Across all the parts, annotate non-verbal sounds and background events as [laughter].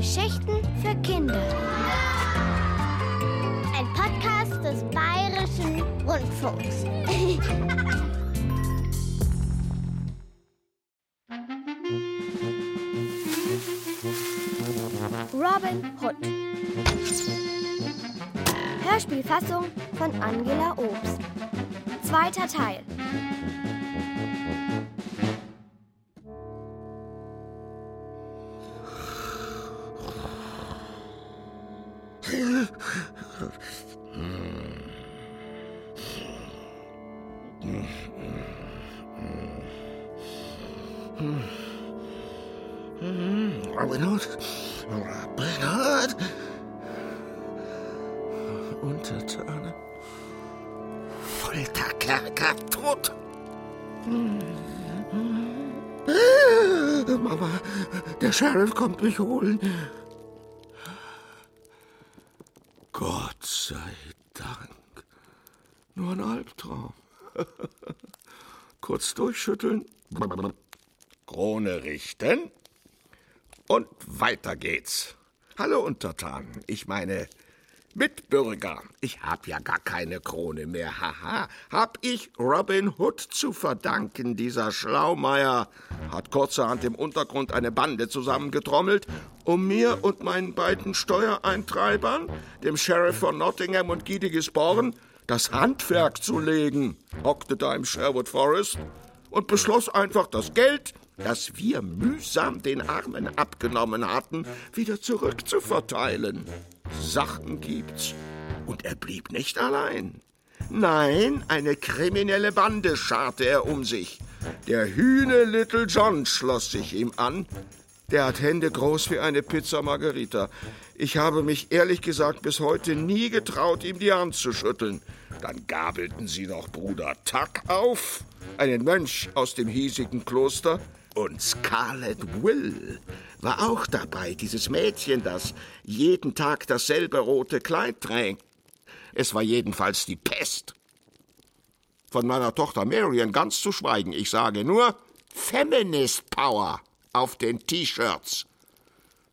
Geschichten für Kinder. Ein Podcast des Bayerischen Rundfunks. [laughs] Robin Hood. Hörspielfassung von Angela Obst. Zweiter Teil. Der Sheriff kommt mich holen. Gott sei Dank. Nur ein Albtraum. [laughs] Kurz durchschütteln. Krone richten. Und weiter geht's. Hallo Untertanen, ich meine Mitbürger. Ich hab ja gar keine Krone mehr, haha. Hab ich Robin Hood zu verdanken, dieser Schlaumeier. Hat kurzerhand im Untergrund eine Bande zusammengetrommelt, um mir und meinen beiden Steuereintreibern, dem Sheriff von Nottingham und Giedigisborn, das Handwerk zu legen. Hockte da im Sherwood Forest und beschloss einfach das Geld, das wir mühsam den Armen abgenommen hatten, wieder zurückzuverteilen. Sachen gibt's. Und er blieb nicht allein. Nein, eine kriminelle Bande scharte er um sich. Der Hühne Little John schloss sich ihm an. Der hat Hände groß wie eine Pizza Margarita. Ich habe mich ehrlich gesagt bis heute nie getraut, ihm die Hand zu schütteln. Dann gabelten sie noch Bruder Tuck auf, einen Mönch aus dem hiesigen Kloster, und Scarlet Will war auch dabei, dieses Mädchen, das jeden Tag dasselbe rote Kleid trägt. Es war jedenfalls die Pest. Von meiner Tochter Marion ganz zu schweigen. Ich sage nur Feminist Power auf den T-Shirts.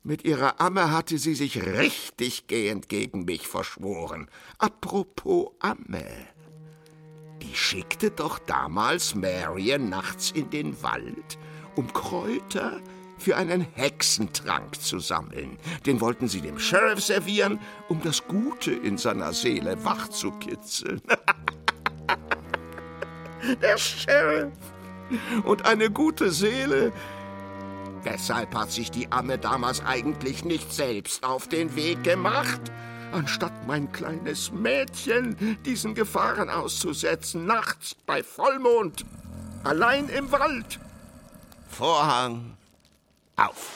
Mit ihrer Amme hatte sie sich richtig gehend gegen mich verschworen. Apropos Amme. Die schickte doch damals Marion nachts in den Wald, um Kräuter für einen Hexentrank zu sammeln. Den wollten sie dem Sheriff servieren, um das Gute in seiner Seele wachzukitzeln. [laughs] Der Sheriff und eine gute Seele. Weshalb hat sich die Amme damals eigentlich nicht selbst auf den Weg gemacht? Anstatt mein kleines Mädchen diesen Gefahren auszusetzen, nachts bei Vollmond, allein im Wald. Vorhang auf.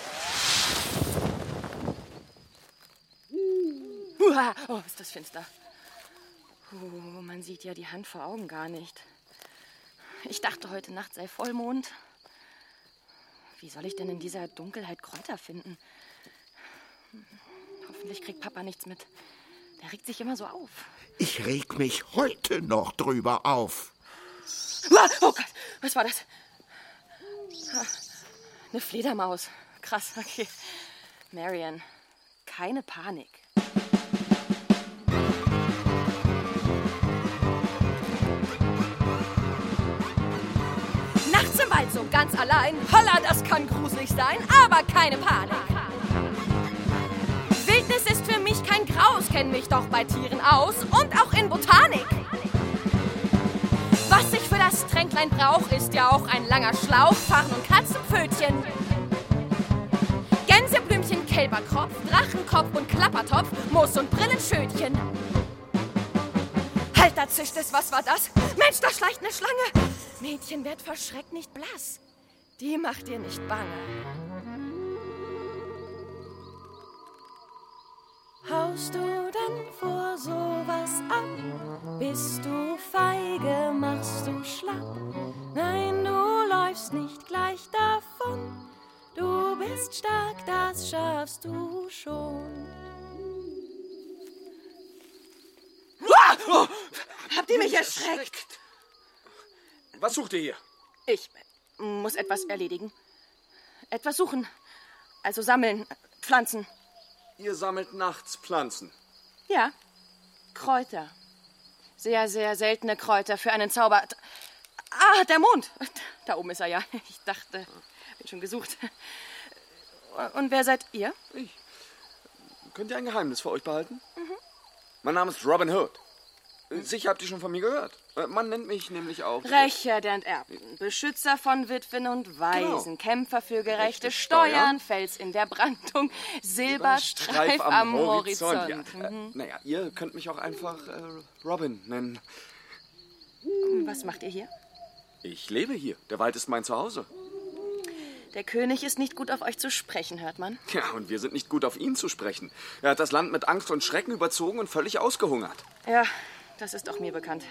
Uah, oh, ist das finster. Uh, man sieht ja die Hand vor Augen gar nicht. Ich dachte, heute Nacht sei Vollmond. Wie soll ich denn in dieser Dunkelheit Kräuter finden? Hoffentlich kriegt Papa nichts mit. Der regt sich immer so auf. Ich reg mich heute noch drüber auf. Oh Gott, was war das? Eine Fledermaus. Krass, okay. Marion, keine Panik. Nachts im Wald so ganz allein. Holla, das kann gruselig sein, aber keine Panik. Wildnis ist für mich kein Graus, kenn mich doch bei Tieren aus und auch in Botanik. Was ich für das Tränklein brauch, ist ja auch ein langer Schlauch, Farn und Katzenpfötchen. Gänseblümchen, Kälberkropf, Drachenkopf und Klappertopf, Moos und Brillenschötchen. Halt, da zischt es, was war das? Mensch, da schleicht eine Schlange. Mädchen, werd verschreckt nicht blass. Die macht dir nicht bange. Haust du denn vor sowas ab? Bist du feige, machst du schlapp? Nein, du läufst nicht gleich davon. Du bist stark, das schaffst du schon. Habt ihr mich erschreckt? Was sucht ihr hier? Ich muss etwas erledigen. Etwas suchen. Also sammeln, pflanzen. Ihr sammelt nachts Pflanzen. Ja, Kräuter. Sehr, sehr seltene Kräuter für einen Zauber. Ah, der Mond. Da oben ist er ja. Ich dachte, bin schon gesucht. Und wer seid ihr? Ich. Könnt ihr ein Geheimnis für euch behalten? Mhm. Mein Name ist Robin Hood. Sicher habt ihr schon von mir gehört. Äh, Man nennt mich nämlich auch. Rächer der Enterbten, Beschützer von Witwen und Waisen, Genau. Kämpfer für gerechte Rechte Steuern, Fels in der Brandung, Silberstreif am Horizont. Ja, äh, naja, ihr könnt mich auch einfach äh, Robin nennen. Was macht ihr hier? Ich lebe hier. Der Wald ist mein Zuhause. Der König ist nicht gut auf euch zu sprechen, hört man. Ja, und wir sind nicht gut auf ihn zu sprechen. Er hat das Land mit Angst und Schrecken überzogen und völlig ausgehungert. Ja, das ist auch mir bekannt.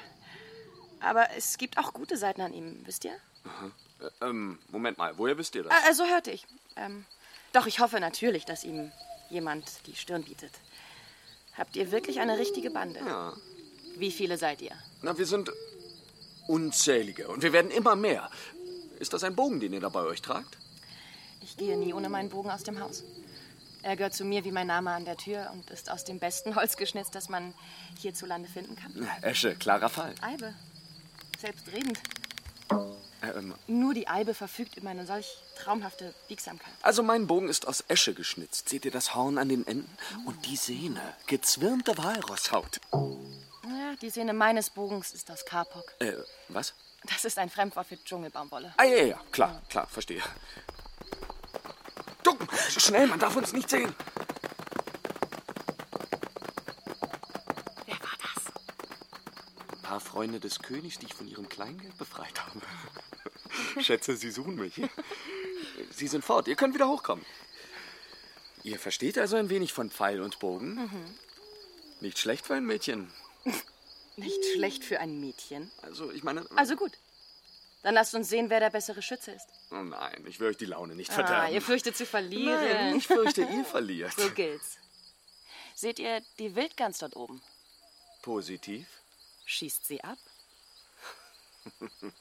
Aber es gibt auch gute Seiten an ihm, wisst ihr? Äh, ähm, Moment mal, woher wisst ihr das? Ah, so hörte ich. Ähm, doch ich hoffe natürlich, dass ihm jemand die Stirn bietet. Habt ihr wirklich eine richtige Bande? Ja. Wie viele seid ihr? Na, wir sind unzählige und wir werden immer mehr. Ist das ein Bogen, den ihr da bei euch tragt? Ich gehe nie ohne meinen Bogen aus dem Haus. Er gehört zu mir wie mein Name an der Tür und ist aus dem besten Holz geschnitzt, das man hierzulande finden kann. Esche, klarer Fall. Eibe. Selbstredend. Äh, ähm, Nur die Eibe verfügt über eine solch traumhafte Biegsamkeit. also mein Bogen ist aus Esche geschnitzt. Seht ihr das Horn an den Enden? Und die Sehne, gezwirnte Walrosshaut. Ja, die Sehne meines Bogens ist aus Kapok. Äh, was? Das ist ein Fremdwort für Dschungelbaumwolle. Ah, ja, ja, klar, klar, verstehe. Duck, schnell, man darf uns nicht sehen. Wer war das? Ein paar Freunde des Königs, die ich von ihrem Kleingeld befreit habe. Schätze, sie suchen mich. Sie sind fort, ihr könnt wieder hochkommen. Ihr versteht also ein wenig von Pfeil und Bogen? Nicht schlecht für ein Mädchen. [laughs] Nicht schlecht für ein Mädchen. Also, ich meine... Also gut. Dann lasst uns sehen, wer der bessere Schütze ist. Oh nein, ich will euch die Laune nicht Ah, verderben. ihr fürchtet zu verlieren. Nein, ich fürchte, ihr verliert. So gilt's. Seht ihr die Wildgans dort oben? Positiv? Schießt sie ab? [laughs]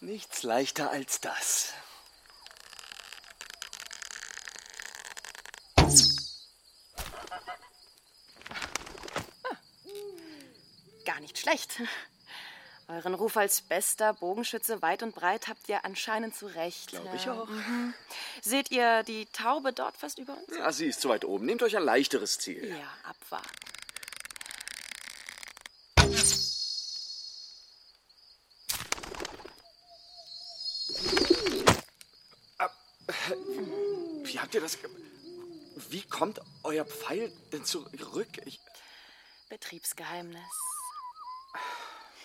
Nichts leichter als das. Gar nicht schlecht. Euren Ruf als bester Bogenschütze weit und breit habt ihr anscheinend zu Recht. Glaube ich Ja. auch. Seht ihr die Taube dort fast über uns? Ja, sie ist zu weit oben. Nehmt euch ein leichteres Ziel. Ja, abwarten. Wie habt ihr das... Wie kommt euer Pfeil denn zurück? Ich, Betriebsgeheimnis.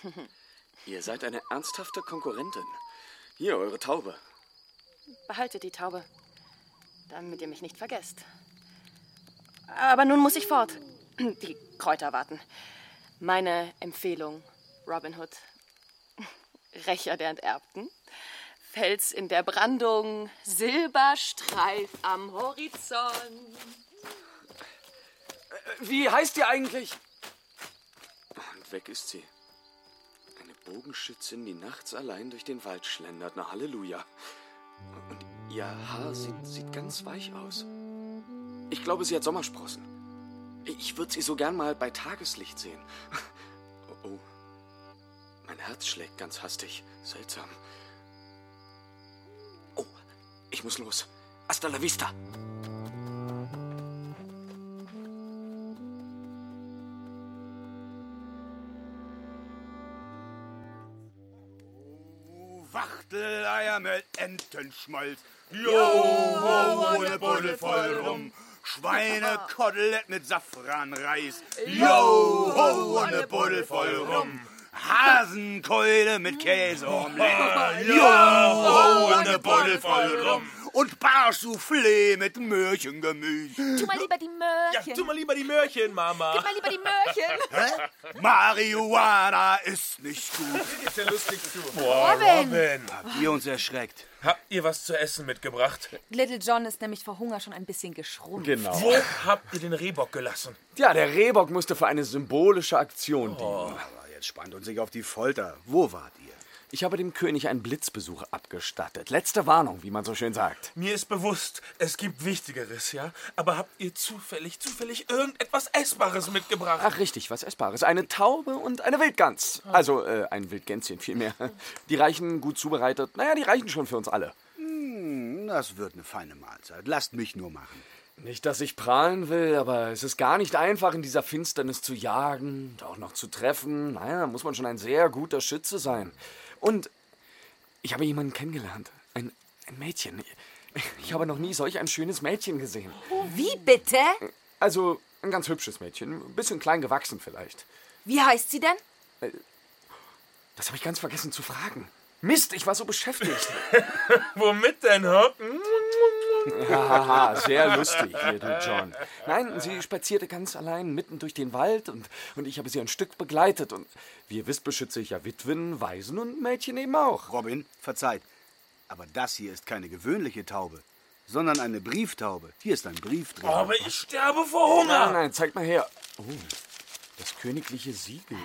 [laughs] ihr seid eine ernsthafte Konkurrentin. Hier, eure Taube. Behaltet die Taube, damit ihr mich nicht vergesst. Aber nun muss ich fort. Die Kräuter warten. Meine Empfehlung, Robin Hood. Rächer der Enterbten. Fels in der Brandung, Silberstreif am Horizont. Wie heißt ihr eigentlich? Und weg ist sie. Bogenschützin, die nachts allein durch den Wald schlendert. Na Halleluja. Und ihr Haar sieht, sieht ganz weich aus. Ich glaube, sie hat Sommersprossen. Ich würde sie so gern mal bei Tageslicht sehen. Oh, oh. Mein Herz schlägt ganz hastig. Seltsam. Oh, ich muss los. Hasta la vista. Wachteleier mit Entenschmalz. Jo, ho, ohne Buddel voll rum. Schweinekotelett mit Safranreis. Jo, ho, ohne Buddel voll rum. Hasenkeule mit Käseomelette. [laughs] Jo, ho, ohne Buddel voll rum. Und Barsoufflé mit Möhrchengemüse. Tu mal lieber die Ja, Möhrchen. tu mal lieber die Möhrchen, Mama. Gib mal lieber die Möhrchen. [laughs] Marihuana ist nicht gut. Ist ja lustig zu. Boah, Robin. Habt ihr uns erschreckt? Habt ihr was zu essen mitgebracht? Little John ist nämlich vor Hunger schon ein bisschen geschrumpft. Genau. Wo habt ihr den Rehbock gelassen? Ja, der Rehbock musste für eine symbolische Aktion dienen. Aber jetzt spannt uns nicht auf die Folter. Wo wart ihr? Ich habe dem König einen Blitzbesuch abgestattet. Letzte Warnung, wie man so schön sagt. Mir ist bewusst, es gibt Wichtigeres, ja? Aber habt ihr zufällig, zufällig irgendetwas Essbares mitgebracht? Ach, richtig, was Essbares. Eine Taube und eine Wildgans. Also, äh, ein Wildgänschen vielmehr. Die reichen gut zubereitet. Naja, die reichen schon für uns alle. Das wird eine feine Mahlzeit. Lasst mich nur machen. Nicht, dass ich prahlen will, aber es ist gar nicht einfach, in dieser Finsternis zu jagen und auch noch zu treffen. Naja, da muss man schon ein sehr guter Schütze sein. Und ich habe jemanden kennengelernt. Ein, ein Mädchen. Ich habe noch nie solch ein schönes Mädchen gesehen. Wie bitte? Also, ein ganz hübsches Mädchen. Ein bisschen klein gewachsen vielleicht. Wie heißt sie denn? Das habe ich ganz vergessen zu fragen. Mist, ich war so beschäftigt. [laughs] Womit denn, Hock? Haha, sehr lustig, Little John. Nein, sie spazierte ganz allein mitten durch den Wald und, und ich habe sie ein Stück begleitet. Und wie ihr wisst, beschütze ich ja Witwen, Waisen und Mädchen eben auch. Robin, verzeiht. Aber das hier ist keine gewöhnliche Taube, sondern eine Brieftaube. Hier ist ein Brief drin. Aber ich sterbe vor Hunger. Nein, nein, zeig mal her. Oh, das königliche Siegel.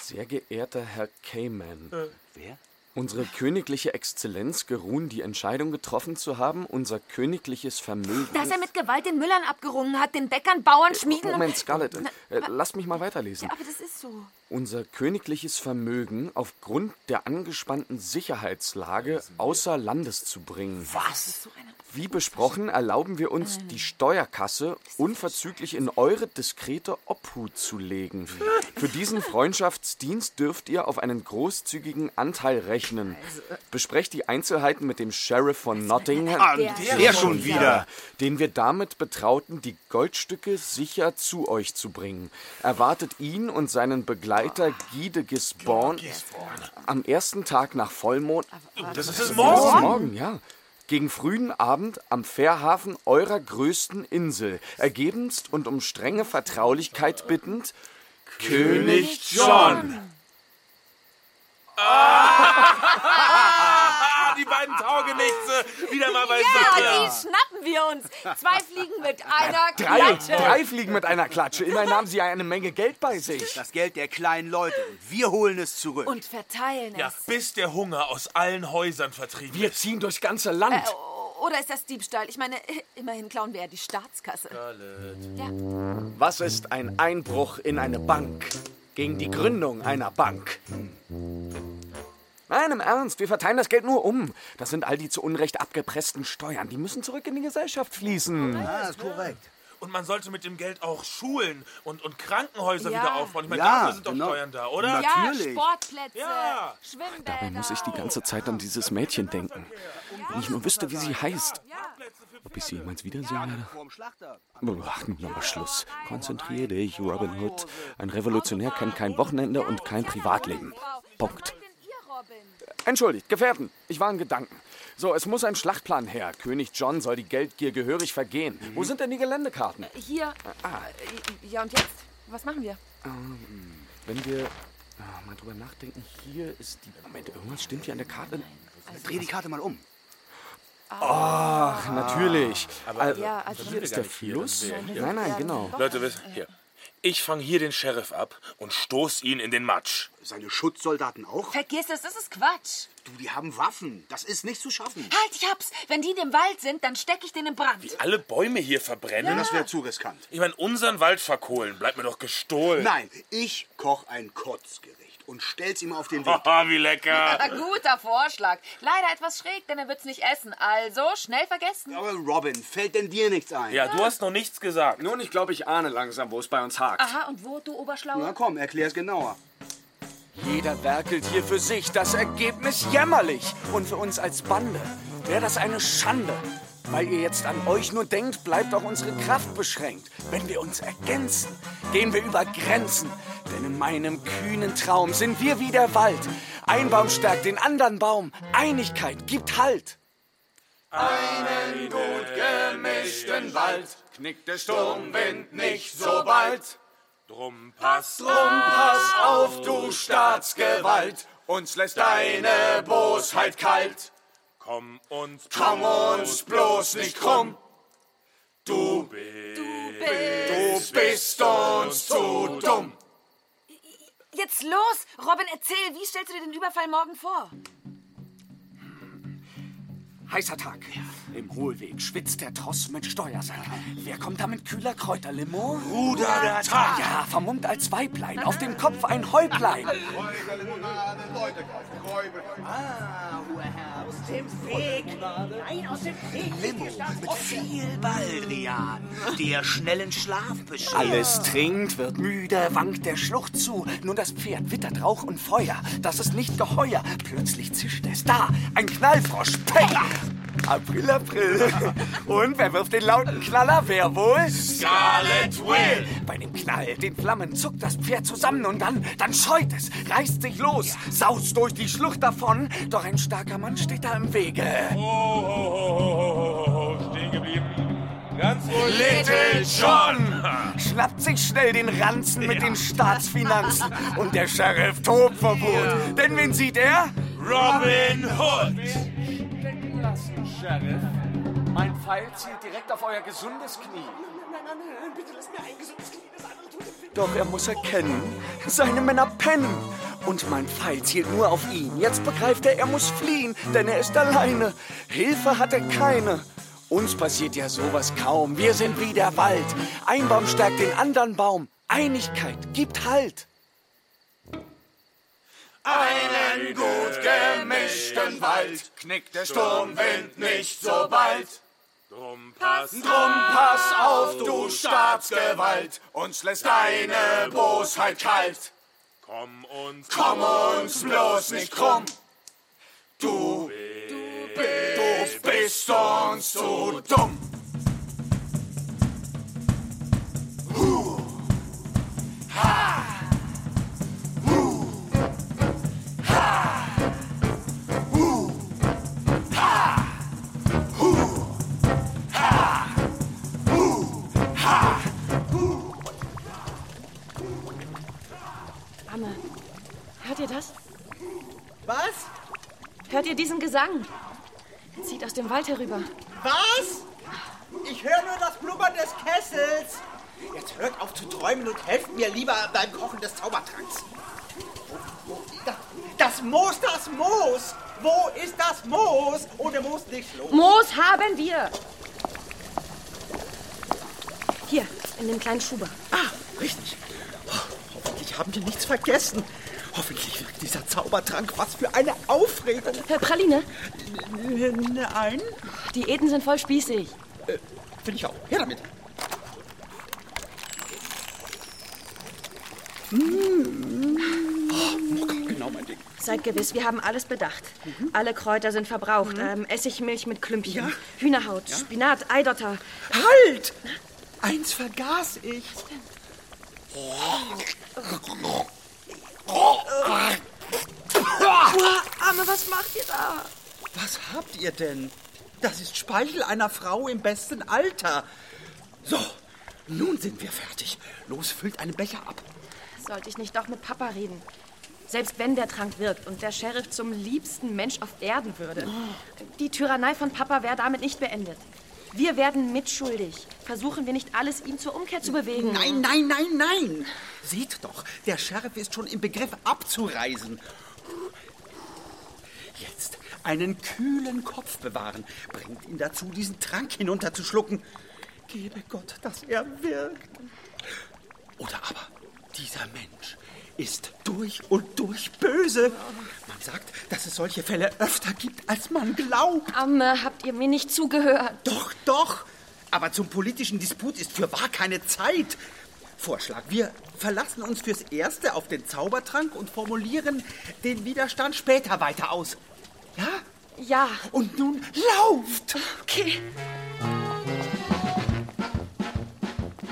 Sehr geehrter Herr Cayman. Wer? Unsere königliche Exzellenz geruhen, die Entscheidung getroffen zu haben, unser königliches Vermögen. Dass er mit Gewalt den Müllern abgerungen hat, den Bäckern, Bauern, Schmieden. Moment, Scarlett, äh, lasst mich mal weiterlesen. Ja, aber das ist so. Unser königliches Vermögen aufgrund der angespannten Sicherheitslage außer Landes zu bringen. Was? Wie besprochen, erlauben wir uns, die Steuerkasse unverzüglich in eure diskrete Obhut zu legen. Für diesen Freundschaftsdienst dürft ihr auf einen großzügigen Anteil rechnen. Besprecht die Einzelheiten mit dem Sheriff von Nottingham. Ah, der, schon wieder. den wir damit betrauten, die Goldstücke sicher zu euch zu bringen. Erwartet ihn und seinen Begleiter Guy de Gisborne am ersten Tag nach Vollmond. Das ist es Das morgen. ist morgen, ja. Gegen frühen Abend am Fährhafen eurer größten Insel. Ergebenst und um strenge Vertraulichkeit bittend, König John. Ah, [laughs] die beiden Taugenichtse. Wieder mal bei Ja, die schnappen wir uns. Zwei Fliegen mit einer Drei, Klatsche. drei fliegen mit einer Klatsche. Immerhin haben sie ja eine Menge Geld bei sich. Das Geld der kleinen Leute. Und wir holen es zurück. Und verteilen Ja, es. bis der Hunger aus allen Häusern vertrieben Wir ist. ziehen durchs ganze Land. Oder ist das Diebstahl? Ich meine, immerhin klauen wir ja die Staatskasse. Ja. Was ist ein Einbruch in eine Bank? Gegen die Gründung einer Bank. Nein, im Ernst, wir verteilen das Geld nur um. Das sind all die zu Unrecht abgepressten Steuern. Die müssen zurück in die Gesellschaft fließen. Ah, das ist korrekt. Und man sollte mit dem Geld auch Schulen und, und Krankenhäuser Ja. wieder aufbauen. Ich meine, Ja, dafür sind doch genau. Steuern da, oder? Ja, Natürlich. Sportplätze, Ja. Schwimmbäder. Dabei muss ich die ganze Zeit an dieses Mädchen denken. Wenn ich nur wüsste, wie sie heißt. Ob ich sie jemals wiedersehen werde? Ach, nun aber Schluss. Konzentrier dich, Robin Hood. Ein Revolutionär kennt kein Wochenende und kein Privatleben. Punkt. Entschuldigt, Gefährten, ich war in Gedanken. So, es muss ein Schlachtplan her. König John soll die Geldgier gehörig vergehen. Wo sind denn die Geländekarten? Hier. Äh, Ja, und jetzt? Was machen wir? Wenn wir ah, mal drüber nachdenken, hier ist die. Moment, irgendwas stimmt hier an der Karte. Dreh die Karte mal um. Ach, natürlich. Also, Ja, also hier ist der Fluss. Nein, nein, genau. Leute, wisst- hier. Ich fange hier den Sheriff ab und stoß ihn in den Matsch. Seine Schutzsoldaten auch? Vergiss es, das ist Quatsch. Du, die haben Waffen. Das ist nicht zu schaffen. Halt, ich hab's. Wenn die in dem Wald sind, dann steck ich den in Brand. Alle Bäume hier verbrennen. Das wäre zu riskant. Ich meine, unseren Wald verkohlen. Bleibt mir doch gestohlen. Nein, ich koch ein Kotzgericht und stell's ihm auf den Weg. Haha, wie lecker. [laughs] Guter Vorschlag. Leider etwas schräg, denn er wird's nicht essen. Also, schnell vergessen. Aber Robin, fällt denn dir nichts ein? Ja, du hast noch nichts gesagt. Nun, ich glaube, ich ahne langsam, wo es bei uns hakt. Aha, und wo, du Oberschlauer? Na komm, erklär's genauer. Jeder werkelt hier für sich, das Ergebnis jämmerlich. Und für uns als Bande wäre das eine Schande. Weil ihr jetzt an euch nur denkt, bleibt auch unsere Kraft beschränkt. Wenn wir uns ergänzen, gehen wir über Grenzen. Denn in meinem kühnen Traum sind wir wie der Wald. Ein Baum stärkt den anderen Baum. Einigkeit gibt Halt. Einen gut gemischten Wald knickt der Sturmwind nicht so bald. Drum pass Drum pass auf, du Staatsgewalt, uns lässt deine Bosheit kalt. Komm uns Komm uns bloß nicht krumm, du, bist. du bist uns zu dumm. Jetzt los? Robin, erzähl, wie stellst du dir den Überfall morgen vor? Heißer Tag. Im Hohlweg schwitzt der Tross mit Steuersack. Wer kommt da mit kühler Kräuterlimo? Bruder der Tag. Ja, vermummt als Weiblein, auf dem Kopf ein Häuplein. Limo mit viel Baldrian, der schnellen Schlaf beschert. Alles trinkt, wird müde, wankt der Schlucht zu. Nur das Pferd wittert Rauch und Feuer. Das ist nicht geheuer. Plötzlich zischt es. Da, ein Knallfrosch. Peng! April, April. Und wer wirft den lauten Knaller? Wer wohl? Scarlet Will! Bei dem Knall, den Flammen, zuckt das Pferd zusammen und dann, dann scheut es, reißt sich los, saust durch die Schlucht davon. Doch ein starker Mann steht da im Wege. Oh, stehen geblieben. Ganz ruhig. Little John schnappt sich schnell den Ranzen mit den Staatsfinanzen und der Sheriff tobt vor Wut. Denn wen sieht er? Robin Hood. Sheriff. Mein Pfeil zielt direkt auf euer gesundes Knie. Doch er muss erkennen, seine Männer pennen. Und mein Pfeil zielt nur auf ihn. Jetzt begreift er, er muss fliehen, denn er ist alleine. Hilfe hat er keine. Uns passiert ja sowas kaum. Wir sind wie der Wald. Ein Baum stärkt den anderen Baum. Einigkeit gibt Halt. Einen gut gemischten Wald knickt der Sturmwind nicht so bald. Drum pass Drum pass auf, du Staatsgewalt, uns lässt deine Bosheit kalt. Komm uns. Komm uns bloß nicht krumm. Du, du bist uns zu dumm. Hört ihr das? Was? Hört ihr diesen Gesang? Er zieht aus dem Wald herüber. Was? Ich höre nur das Blubbern des Kessels. Jetzt hört auf zu träumen und helft mir lieber beim Kochen des Zaubertranks. Das Moos, das Moos! Wo ist das Moos? Ohne Moos nicht los. Moos haben wir! Hier, in dem kleinen Schuber. Ah, richtig. Oh, hoffentlich haben wir nichts vergessen. Hoffentlich wirkt dieser Zaubertrank. Was für eine Aufregung. Herr Praline, Nein, die Eden sind voll spießig. will ich auch. Her damit. Oh, genau mein Ding. Seid gewiss, wir haben alles bedacht. Alle Kräuter sind verbraucht. Ähm, Essigmilch mit Klümpchen, Ja. Hühnerhaut, Spinat, Eidotter. Halt! Eins vergaß ich. Arme, was macht ihr da? Was habt ihr denn? Das ist Speichel einer Frau im besten Alter. So, nun sind wir fertig. Los, füllt einen Becher ab. Sollte ich nicht doch mit Papa reden? Selbst wenn der Trank wirkt und der Sheriff zum liebsten Mensch auf Erden würde. Die Tyrannei von Papa wäre damit nicht beendet. Wir werden mitschuldig. Versuchen wir nicht alles, ihn zur Umkehr zu bewegen. Nein, nein, nein, nein. Seht doch, der Sheriff ist schon im Begriff abzureisen. Jetzt einen kühlen Kopf bewahren, bringt ihn dazu, diesen Trank hinunterzuschlucken. Gebe Gott, dass er wirkt. Oder aber dieser Mensch ist durch und durch böse. Man sagt, dass es solche Fälle öfter gibt, als man glaubt. Amme, habt ihr mir nicht zugehört? Doch, doch. Aber zum politischen Disput ist für wahr keine Zeit. Vorschlag, wir verlassen uns fürs Erste auf den Zaubertrank und formulieren den Widerstand später weiter aus. Ja? Ja. Und nun lauft! Okay.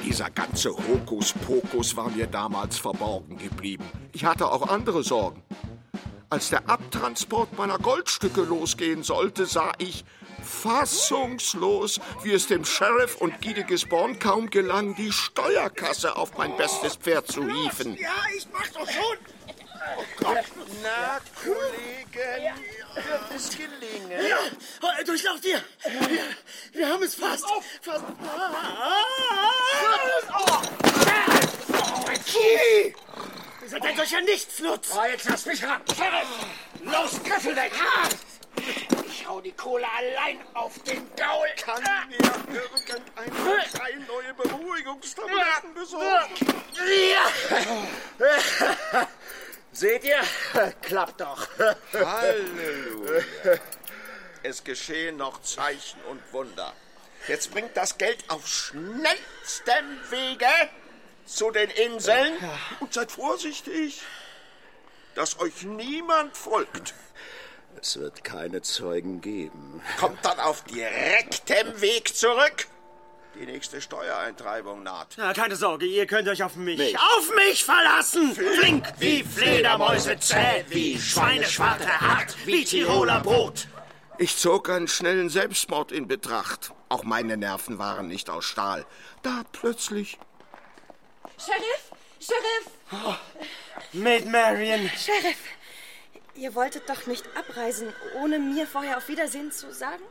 Dieser ganze Hokuspokus war mir damals verborgen geblieben. Ich hatte auch andere Sorgen. Als der Abtransport meiner Goldstücke losgehen sollte, sah ich fassungslos, wie es dem Sheriff und Guy de Gisborne kaum gelang, die Steuerkasse auf mein bestes Pferd zu hieven. Ja, ich mach's doch schon. Na, Kollegen, wird es gelingen? Ja, durchlauft ihr. Wir, wir haben es fast. fast. Ah, Ihr seid ein solcher Nichtsnutz! Oh, jetzt lass mich ran! Sheriff! Los, Griffel weg! Ich hau die Kohle allein auf den Gaul! Kann mir irgendeine drei neue Beruhigungstabletten besorgen? Seht ihr? Klappt doch. Halleluja. Es geschehen noch Zeichen und Wunder. Jetzt bringt das Geld auf schnellstem Wege zu den Inseln und seid vorsichtig, dass euch niemand folgt. Es wird keine Zeugen geben. Kommt dann auf direktem Weg zurück. Die nächste Steuereintreibung naht. Ja, keine Sorge, ihr könnt euch auf mich, Mich. auf mich verlassen! Flink wie Fledermäuse, zäh wie Schweineschwarte, hart wie Tiroler Brot. Ich zog einen schnellen Selbstmord in Betracht. Auch meine Nerven waren nicht aus Stahl. Da plötzlich. Sheriff! Sheriff! Mit Marion. Sheriff! Ihr wolltet doch nicht abreisen, ohne mir vorher auf Wiedersehen zu sagen?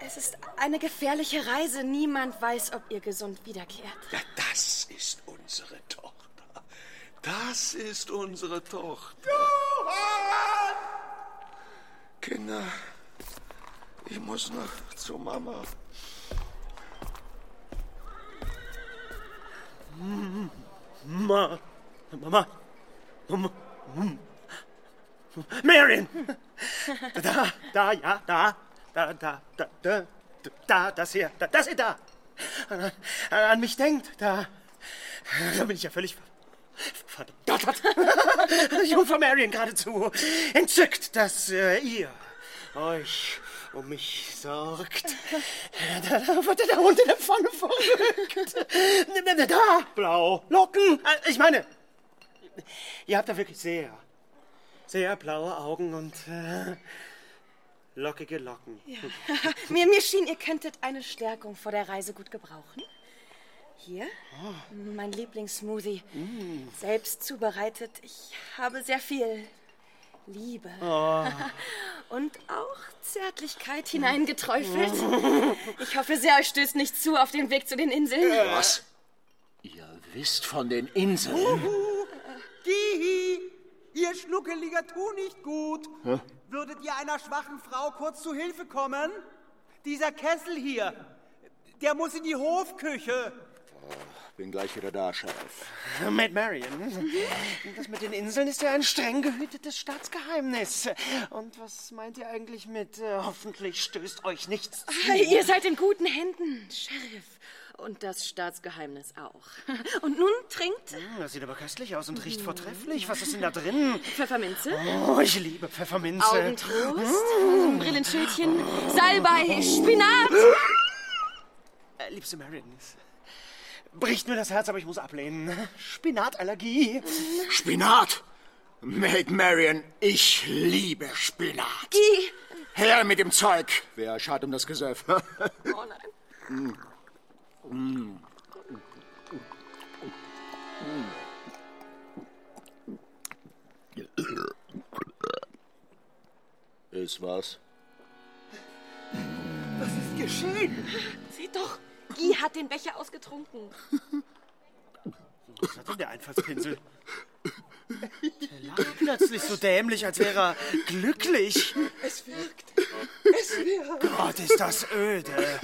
Es ist eine gefährliche Reise. Niemand weiß, ob ihr gesund wiederkehrt. Ja, das ist unsere Tochter. Das ist unsere Tochter. Johann! Kinder, ich muss noch zu Mama. Ma, Mama, Mama, Marion! Da, da, ja, da, da, da, da, da, da, das hier, da, das hier, da. An, an mich denkt, da, da bin ich ja völlig verdammt. [laughs] Jungfrau Marion geradezu entzückt, dass äh, ihr euch um mich sorgt. Da, da wird der Hund in der Pfanne verrückt. Da, blau, Locken. Äh, Ich meine, ihr habt da wirklich sehr, sehr blaue Augen und äh, lockige Locken. [laughs] mir, mir schien, ihr könntet eine Stärkung vor der Reise gut gebrauchen. Hier, mein Lieblingssmoothie. Selbst zubereitet. Ich habe sehr viel Liebe [laughs] und auch Zärtlichkeit hineingeträufelt. [laughs] Ich hoffe sehr, euch stößt nicht zu auf dem Weg zu den Inseln. Was? Ihr wisst von den Inseln? Gihi, ihr Schnuckeliger tu nicht gut. Würdet ihr einer schwachen Frau kurz zu Hilfe kommen? Dieser Kessel hier, der muss in die Hofküche. Bin gleich wieder da, Sheriff. Mit Marion. Das mit den Inseln ist ja ein streng gehütetes Staatsgeheimnis. Und was meint ihr eigentlich mit äh, hoffentlich stößt euch nichts zu? Ihr seid in guten Händen, Sheriff. Und das Staatsgeheimnis auch. [laughs] Und nun trinkt Hm, Das sieht aber köstlich aus und riecht vortrefflich. Was ist denn da drin? Pfefferminze, Oh, ich liebe Pfefferminze. Augentrost, Brillenschildchen, Salbei, Spinat. Äh, liebste Marion, bricht mir das Herz, aber ich muss ablehnen. Spinatallergie. Spinat! Maid Marion, ich liebe Spinat. Die. Her mit dem Zeug. Wer schad um das Gesöff? [laughs] Oh nein. Ist was? Was ist geschehen? Seht doch, Guy hat den Becher ausgetrunken. Was hat denn der Einfallspinsel? Der lacht plötzlich so dämlich, als wäre er glücklich. Es wirkt. Es wirkt. Gott, ist das öde.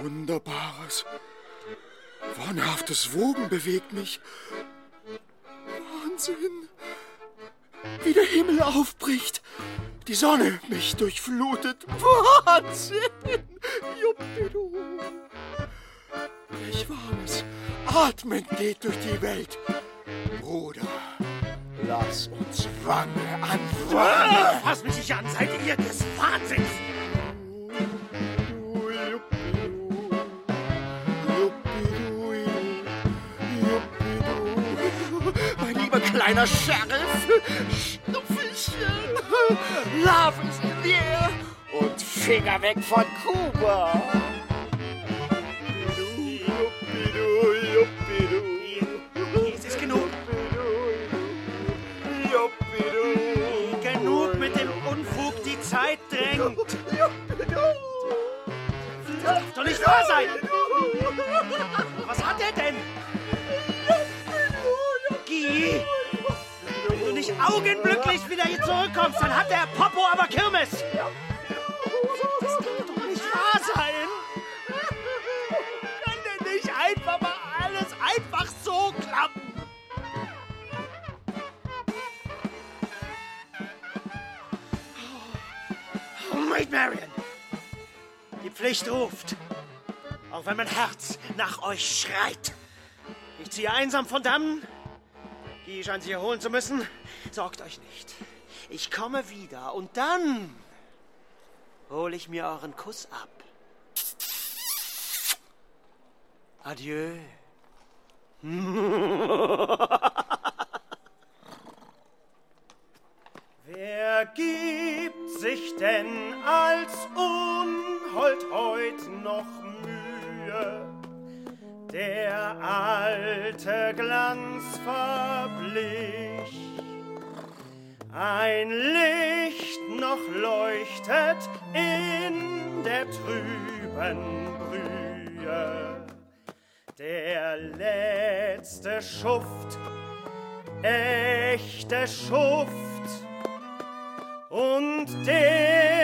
Wunderbares, wahnhaftes Wogen bewegt mich. Wahnsinn! Wie der Himmel aufbricht, die Sonne mich durchflutet. Wahnsinn! Juppidu! Welch warmes Atmen geht durch die Welt. Bruder, lass uns Wange an Wange. Fass mich nicht an, seid ihr des Wahnsinns? Kleiner Sheriff, Schnuffelchen, Love is in the air und Finger weg von Kuba. Es ist genug. Genug mit dem Unfug, die Zeit drängt. Das darf nicht wahr sein. Was hat er denn? Augenblicklich wieder hier zurückkommst, dann hat der Popo aber Kirmes. Das kann doch nicht wahr sein. Kann denn nicht einfach mal alles einfach so klappen? Oh, Maid Marian, die Pflicht ruft. Auch wenn mein Herz nach euch schreit. Ich ziehe einsam von Damm. Die scheint sie erholen zu müssen. Sorgt euch nicht. Ich komme wieder und dann hole ich mir euren Kuss ab. Adieu. [laughs] Wer gibt sich denn als Unhold heut noch Mühe? Der alte Glanz verblich. Ein Licht noch leuchtet in der trüben Brühe. Der letzte Schuft, echte Schuft, und der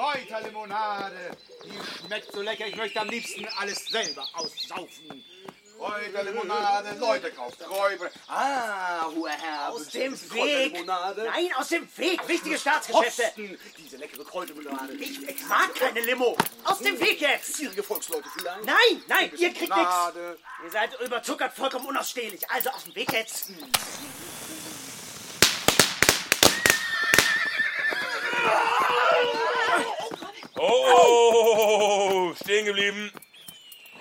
Kräuterlimonade. Die schmeckt so lecker, ich möchte am liebsten alles selber aussaufen. Kräuterlimonade, Leute, kauft Kräuter. Ah, hoher Herr. Aus dem Weg! Nein, aus dem Weg! Wichtige Staatsgeschäfte! Posten, diese leckere Kräuterlimonade. Ich, ich mag keine Limo! Aus dem Weg jetzt! Gierige Volksleute vielleicht? Nein, nein, ihr kriegt nichts! Ihr seid überzuckert, vollkommen unausstehlich. Also aus dem Weg jetzt! Oh, stehen geblieben.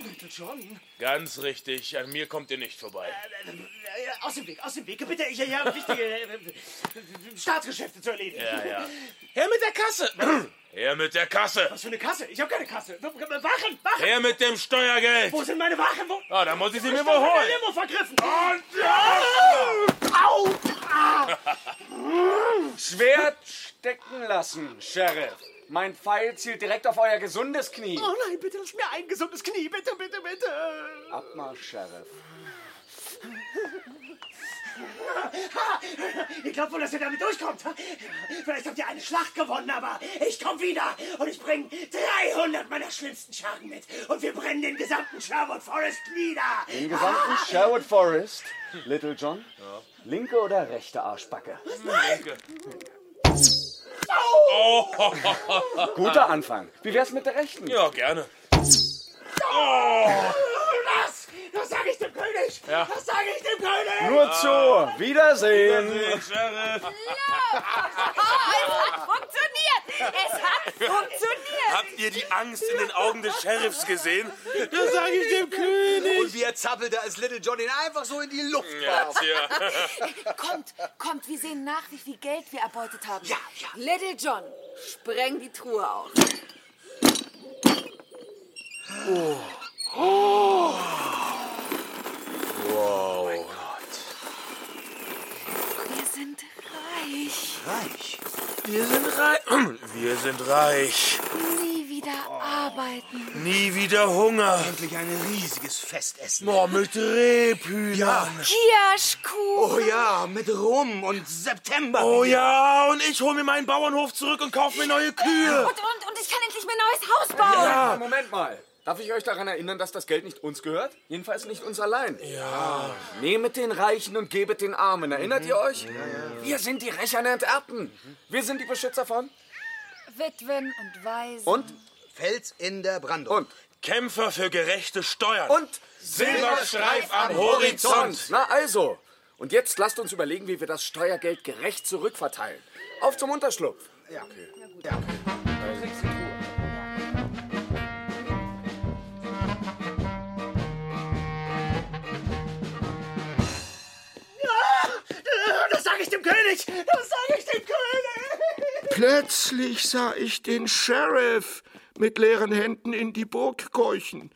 Little John, Ganz richtig, an mir kommt ihr nicht vorbei. äh, aus dem Weg, aus dem Weg. Bitte, ich habe wichtige äh, Staatsgeschäfte zu erledigen. Ja, ja. Her mit der Kasse. Her mit der Kasse. Was für eine Kasse? Ich habe keine Kasse. Wachen, Wachen! Her mit dem Steuergeld. Wo sind meine Wachen? Wo? Ah, da muss ich sie mir Ich wohl holen. Limo vergriffen! Und Au! Ah! [laughs] Schwert stecken lassen, Sheriff. Mein Pfeil zielt direkt auf euer gesundes Knie. Oh nein, bitte lass mir ein gesundes Knie. Bitte, bitte, bitte. Abmarsch, Sheriff. Ha! Ihr glaubt wohl, dass ihr damit durchkommt? Vielleicht habt ihr eine Schlacht gewonnen, aber ich komme wieder und ich bringe 300 meiner schlimmsten Schergen mit und wir brennen den gesamten Sherwood Forest nieder. Den gesamten Sherwood Forest. Little John? Linke oder rechte Arschbacke? Danke. Oh. Guter Anfang. Wie wär's mit der rechten? Ja, gerne. Das, das sage ich dem König. Ja. Das sage ich dem König. Nur zu. Wiedersehen. Sheriff. es hat funktioniert! Es hat funktioniert! Habt ihr die Angst in den Augen des Sheriffs gesehen? Das sage ich dem König. Und wie er zappelte, als Little John ihn einfach so in die Luft Ja, warf. tja. Kommt, kommt, wir sehen nach, wie viel Geld wir erbeutet haben. Ja, ja. Little John, spreng die Truhe auf. Wow. Wir sind reich. Reich. Wir sind reich. [clears throat] Wir sind reich. Nie wieder arbeiten. Nie wieder Hunger. Endlich ein riesiges Festessen. Boah, mit Rebhühnern. Kirschkuh. Oh ja, mit Rum und September. Oh ja, und ich hol mir meinen Bauernhof zurück und kauf mir neue Kühe. Und, und, und ich kann endlich mein neues Haus bauen. Ja. Moment mal. Darf ich euch daran erinnern, dass das Geld nicht uns gehört? Jedenfalls nicht uns allein. Ja. Nehmet den Reichen und gebet den Armen. Erinnert ihr euch? Wir sind die Rächer der Enterbten. Wir sind die Beschützer von. Witwen und Waisen. Und? Fels in der Brandung. Und? Kämpfer für gerechte Steuern. Und? Silberstreif am Horizont. Na also. Und jetzt lasst uns überlegen, wie wir das Steuergeld gerecht zurückverteilen. Auf zum Unterschlupf. Ja, okay. Ja, okay. Das König. Das sage ich dem König. Plötzlich sah ich den Sheriff mit leeren Händen in die Burg keuchen.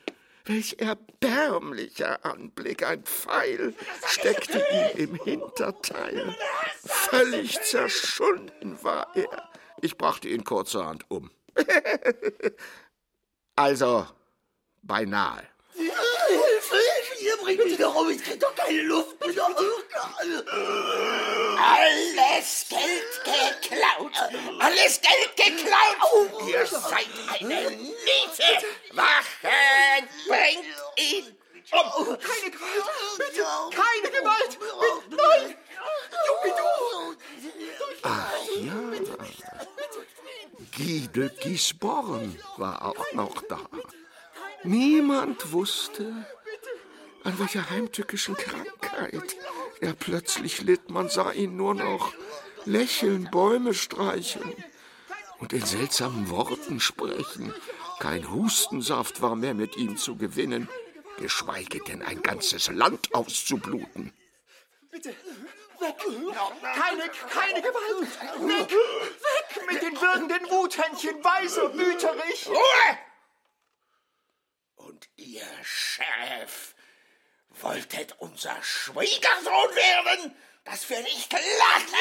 Welch erbärmlicher Anblick. Ein Pfeil steckte ihm im Hinterteil. Völlig zerschunden war er. Ich brachte ihn kurzerhand um. [laughs] also, beinahe. Bringt mich doch um, ich krieg doch keine Luft mehr. Alles Geld geklaut! Alles Geld geklaut! Ihr seid eine Niete! Wachen! Bringt ihn um! Keine Gewalt! Bitte! Keine Gewalt! Bitte, nein! Ach ja. Guy de Gisborne war auch noch da. Niemand wusste, an welcher heimtückischen Krankheit er plötzlich litt. Man sah ihn nur noch lächeln, Bäume streicheln und in seltsamen Worten sprechen. Kein Hustensaft war mehr mit ihm zu gewinnen, geschweige denn ein ganzes Land auszubluten. Bitte, weg! Keine, keine Gewalt! Weg! Weg mit den würgenden Wuthändchen, weiser, wüterich! Ruhe! Und ihr, Sheriff, wolltet unser Schwiegersohn werden? Das will ich lachen!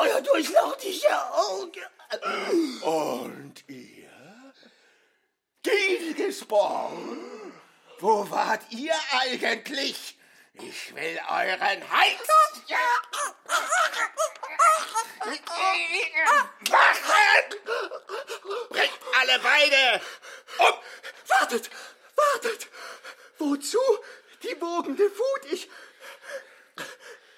Euer durchlauchtiger Auge! Und ihr? Gilgesborn? Wo wart ihr eigentlich? Ich will euren Hals! Wachen! Bringt alle beide um! Wartet! Wartet! Wozu die wogende Wut? Ich.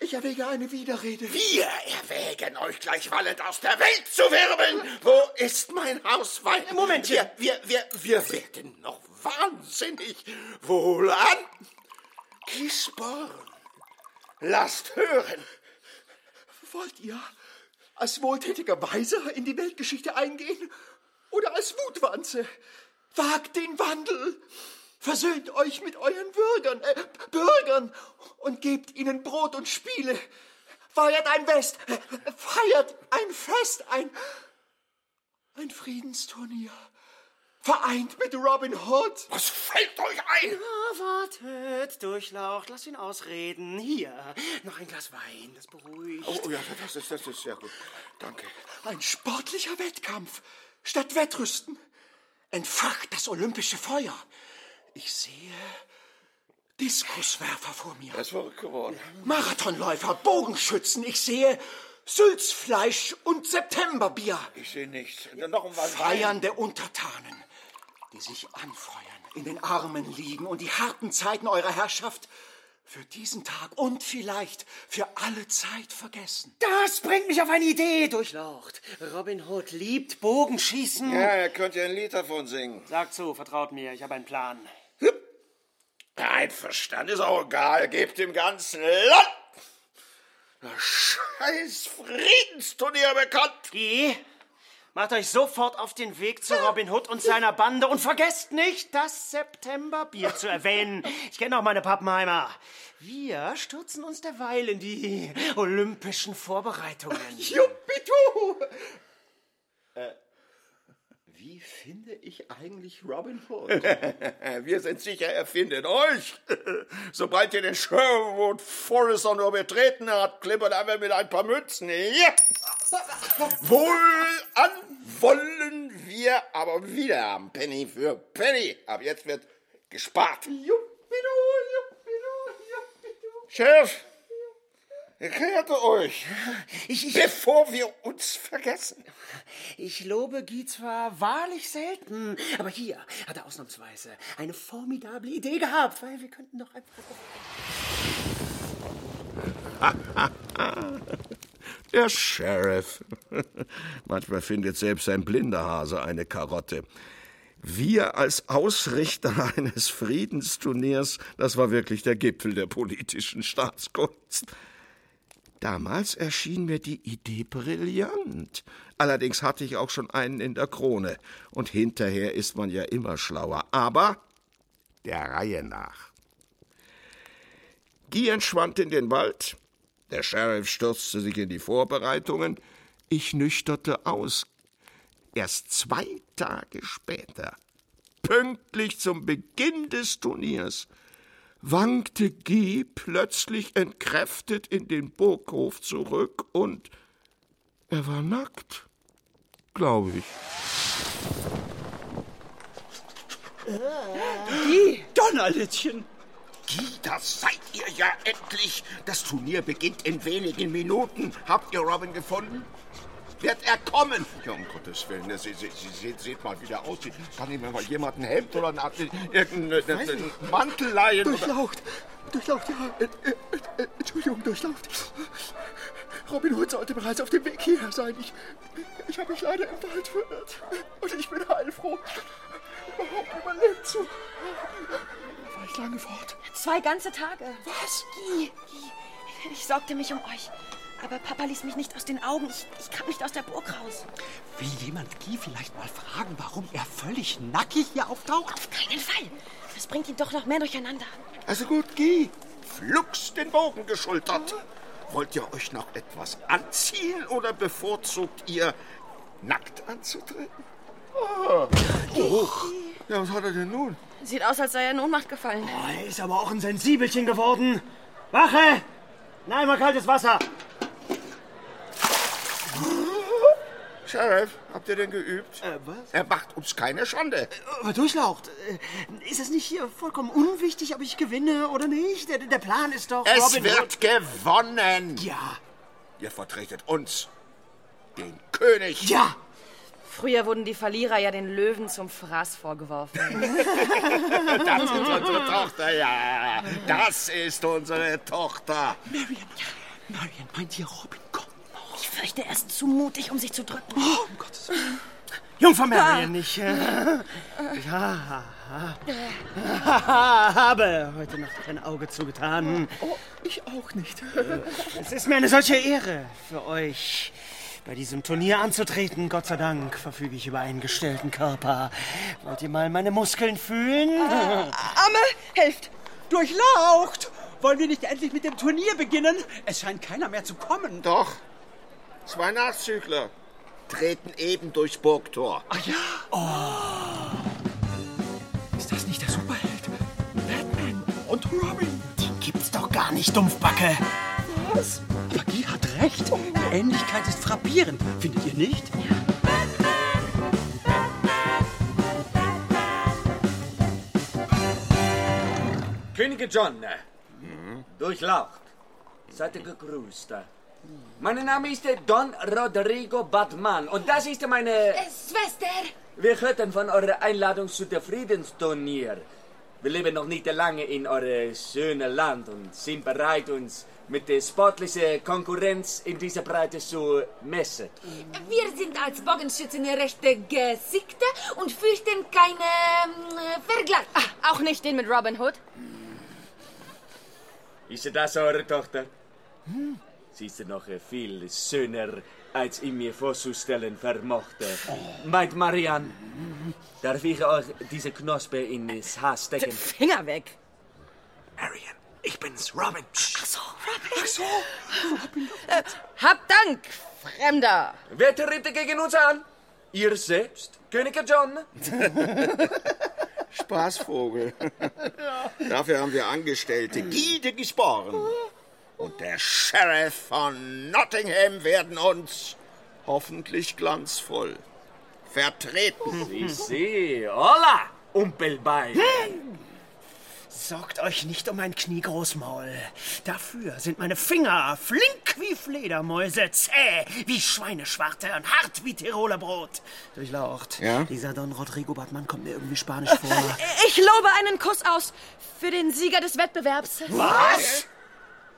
Ich erwäge eine Widerrede. Wir erwägen, euch gleich wallend aus der Welt zu wirbeln. Wo ist mein Hauswein? Moment, wir, wir, wir, wir werden noch wahnsinnig. Wohlan! Gisborn, lasst hören. Wollt ihr als wohltätiger Weiser in die Weltgeschichte eingehen oder als Wutwanze? Wagt den Wandel! Versöhnt euch mit euren Bürgern, äh, Bürgern und gebt ihnen Brot und Spiele. Feiert ein Fest, äh, feiert ein Fest, ein, ein Friedensturnier. Vereint mit Robin Hood. Was fällt euch ein? Ah, wartet, Durchlaucht, lass ihn ausreden. Hier, noch ein Glas Wein, das beruhigt. Oh, oh ja, das ist, das ist sehr gut. Danke. Ein sportlicher Wettkampf. Statt Wettrüsten entfacht das olympische Feuer. Ich sehe Diskuswerfer vor mir. Das ist verrückt geworden. Marathonläufer, Bogenschützen. Ich sehe Sülzfleisch und Septemberbier. Ich sehe nichts. Noch ein was Feiernde Untertanen, die sich anfeuern, in den Armen liegen und die harten Zeiten eurer Herrschaft für diesen Tag und vielleicht für alle Zeit vergessen. Das bringt mich auf eine Idee, Durchlaucht. Robin Hood liebt Bogenschießen. Ja, er könnte ein Lied davon singen. Sagt zu, vertraut mir, ich habe einen Plan. Einverstanden, ist auch egal. Gebt dem ganzen Land das scheiß Friedensturnier bekannt. Guy, macht euch sofort auf den Weg zu Robin Hood und seiner Bande und vergesst nicht, das Septemberbier zu erwähnen. Ich kenne auch meine Pappenheimer. Wir stürzen uns derweil in die olympischen Vorbereitungen. Juppitu! Äh, wie finde ich eigentlich Robin Hood? [laughs] Wir sind sicher, er findet euch. [laughs] Sobald ihr den Sherwood Forest nur betreten habt, klippert einfach mit ein paar Münzen. Ja. Wohlan wollen wir aber wieder haben. Penny für Penny. Ab jetzt wird gespart. Chef, erklärt euch, Ich, ich, bevor wir uns vergessen. ich lobe Guy zwar wahrlich selten, aber hier hat er ausnahmsweise eine formidable Idee gehabt, weil wir könnten doch einfach... [laughs] Der Sheriff. [laughs] Manchmal findet selbst ein blinder Hase eine Karotte. Wir als Ausrichter [laughs] eines Friedensturniers, das war wirklich der Gipfel der politischen Staatskunst. Damals erschien mir die Idee brillant. Allerdings hatte ich auch schon einen in der Krone. Und hinterher ist man ja immer schlauer. Aber der Reihe nach. Guy entschwand in den Wald. Der Sheriff stürzte sich in die Vorbereitungen. Ich nüchterte aus. Erst zwei Tage später, pünktlich zum Beginn des Turniers, wankte Guy plötzlich entkräftet in den Burghof zurück und er war nackt. glaube ich. Die Donnerlittchen. Guy, das seid ihr ja endlich. Das Turnier beginnt in wenigen Minuten. Habt ihr Robin gefunden? Wird er kommen? Ja, um Gottes Willen, ne, Sie, Sie, Sie, seht, seht mal, wie der aussieht. Kann ich mir mal jemand ein Hemd oder eine, irgendeinen einen Mantel leihen? oder- Durchlaucht. Durchlaucht, ja. Äh, äh, äh, Entschuldigung, durchlaucht. Robin Hood sollte bereits auf dem Weg hierher sein. Ich, ich habe mich leider im Wald verirrt. Und ich bin heilfroh, überhaupt überlebt zu. War ich lange fort. Zwei ganze Tage. Was? Guy, Guy, ich sorgte mich um euch. Aber Papa ließ mich nicht aus den Augen. Ich, ich kam nicht aus der Burg raus. Will jemand Guy vielleicht mal fragen, warum er völlig nackig hier auftaucht? Auf keinen Fall. Das bringt ihn doch noch mehr durcheinander. Also gut, Guy. Flugs den Bogen geschultert. Wollt ihr euch noch etwas anziehen oder bevorzugt ihr, nackt anzutreten? Oh. oh. Ja, was hat er denn nun? Sieht aus, als sei er in Ohnmacht gefallen. Oh, er ist aber auch ein Sensibelchen geworden. Wache! Nein, mal kaltes Wasser. Sheriff, habt ihr denn geübt? Äh, was? Er macht uns keine Schande. Aber Durchlaucht, äh, ist es nicht hier vollkommen unwichtig, ob ich gewinne oder nicht? Der, der Plan ist doch... Es Robin wird Hood- gewonnen. Ja. Ihr vertretet uns, den König. Ja. Früher wurden die Verlierer ja den Löwen zum Fraß vorgeworfen. [laughs] Das ist unsere Tochter, ja. Das ist unsere Tochter. Marion, Marion, meint ihr, Robin fürchte, er ist zu mutig, um sich zu drücken. Oh, um Gottes Willen. Jungfer Marion, ich... Äh, [laughs] ja, habe heute Nacht ein Auge zugetan. Oh, ich auch nicht. [laughs] Es ist mir eine solche Ehre für euch, bei diesem Turnier anzutreten. Gott sei Dank verfüge ich über einen gestellten Körper. Wollt ihr mal meine Muskeln fühlen? Arme, helft! Durchlaucht! Wollen wir nicht endlich mit dem Turnier beginnen? Es scheint keiner mehr zu kommen. Doch. Zwei Nachzügler treten eben durchs Burgtor. Ach ja. Oh. Ist das nicht der Superheld? Batman und Robin. Die gibt's doch gar nicht, Dumpfbacke. Was? Aber Guy hat recht. Die Ähnlichkeit ist frappierend. Findet ihr nicht? Könige John, durchlaucht. Seid ihr gegrüßt. Mein Name ist Don Rodrigo Batman und das ist meine... Schwester! Wir hörten von eurer Einladung zu der Friedensturnier. Wir leben noch nicht lange in eurem schönen Land und sind bereit, uns mit der sportlichen Konkurrenz in dieser Breite zu messen. Wir sind als Bogenschützen rechte Gesichter und fürchten keinen äh, Vergleich. Ach, auch nicht den mit Robin Hood? Ist das eure Tochter? Sie ist noch viel schöner, als ich mir vorzustellen vermochte. Meint Marianne, darf ich euch diese Knospe in das Haar stecken? Finger weg. Marian, ich bin's, Robin. Ach so, Robin. Ach so, Robin. Äh, hab Dank, Fremder. Wer tritt gegen uns an? Ihr selbst, König John? [laughs] Spaßvogel. [laughs] Dafür haben wir Angestellte, Gide gesporen. Und der Sheriff von Nottingham werden uns hoffentlich glanzvoll vertreten. Sie, sie, hola, Umpelbein. Sorgt euch nicht um mein Knie, Großmaul. Dafür sind meine Finger flink wie Fledermäuse, zäh wie Schweineschwarte und hart wie Tiroler Brot. Durchlaucht. Ja? Dieser Don Rodrigo Batman kommt mir irgendwie spanisch vor. Ich lobe einen Kuss aus für den Sieger des Wettbewerbs. Was?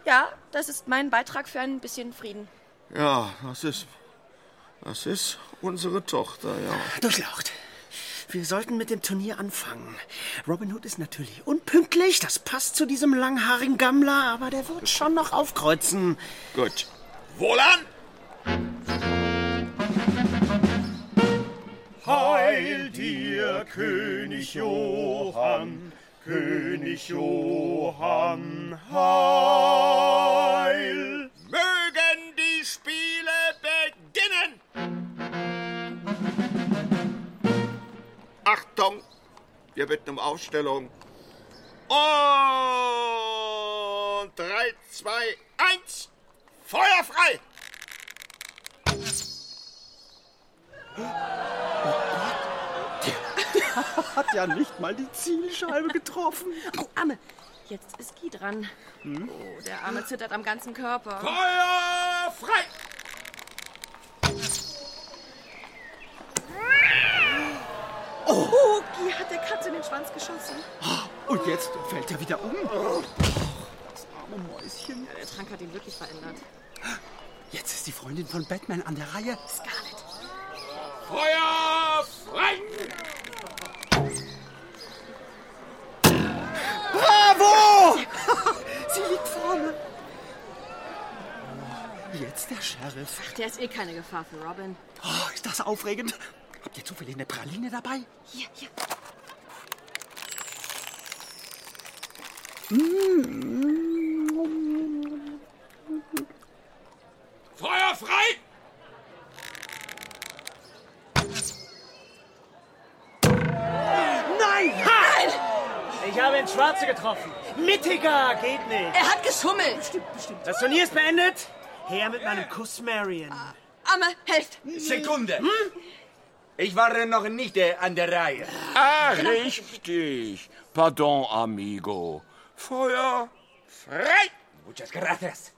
Ja, das ist mein Beitrag für ein bisschen Frieden. Ja, das ist. Das ist unsere Tochter, ja. Durchlaucht. Wir sollten mit dem Turnier anfangen. Robin Hood ist natürlich unpünktlich, das passt zu diesem langhaarigen Gammler, aber der wird schon noch aufkreuzen. Gut. Wohlan! Heil dir, König Johann, König Johann, heil! Mögen die Spiele beginnen! Achtung! Wir bitten um Aufstellung. Und 3, 2, 1. Feuer frei! Hat ja nicht mal die Zielscheibe getroffen. Oh, Arme, jetzt ist Guy dran. Oh, der Arme zittert am ganzen Körper. Feuer frei! Oh, Guy hat der Katze in den Schwanz geschossen. Und jetzt fällt er wieder um. Das arme Mäuschen. Ja, der Trank hat ihn wirklich verändert. Jetzt ist die Freundin von Batman an der Reihe. Scarlett. Feuer frei! Sie liegt vorne. Jetzt der Sheriff. Ach, der ist eh keine Gefahr für Robin. Oh, ist das aufregend. Habt ihr zufällig eine Praline dabei? Hier, hier. Feuer frei! Nein! Nein! Ich habe ins Schwarze getroffen. Mittiger geht nicht. Er hat geschummelt. Das Turnier ist beendet. Her mit meinem Kuss, Marion. Arme, helft. Sekunde. Ich war noch nicht äh, an der Reihe. Ah, richtig. Pardon, amigo. Feuer frei! Muchas gracias.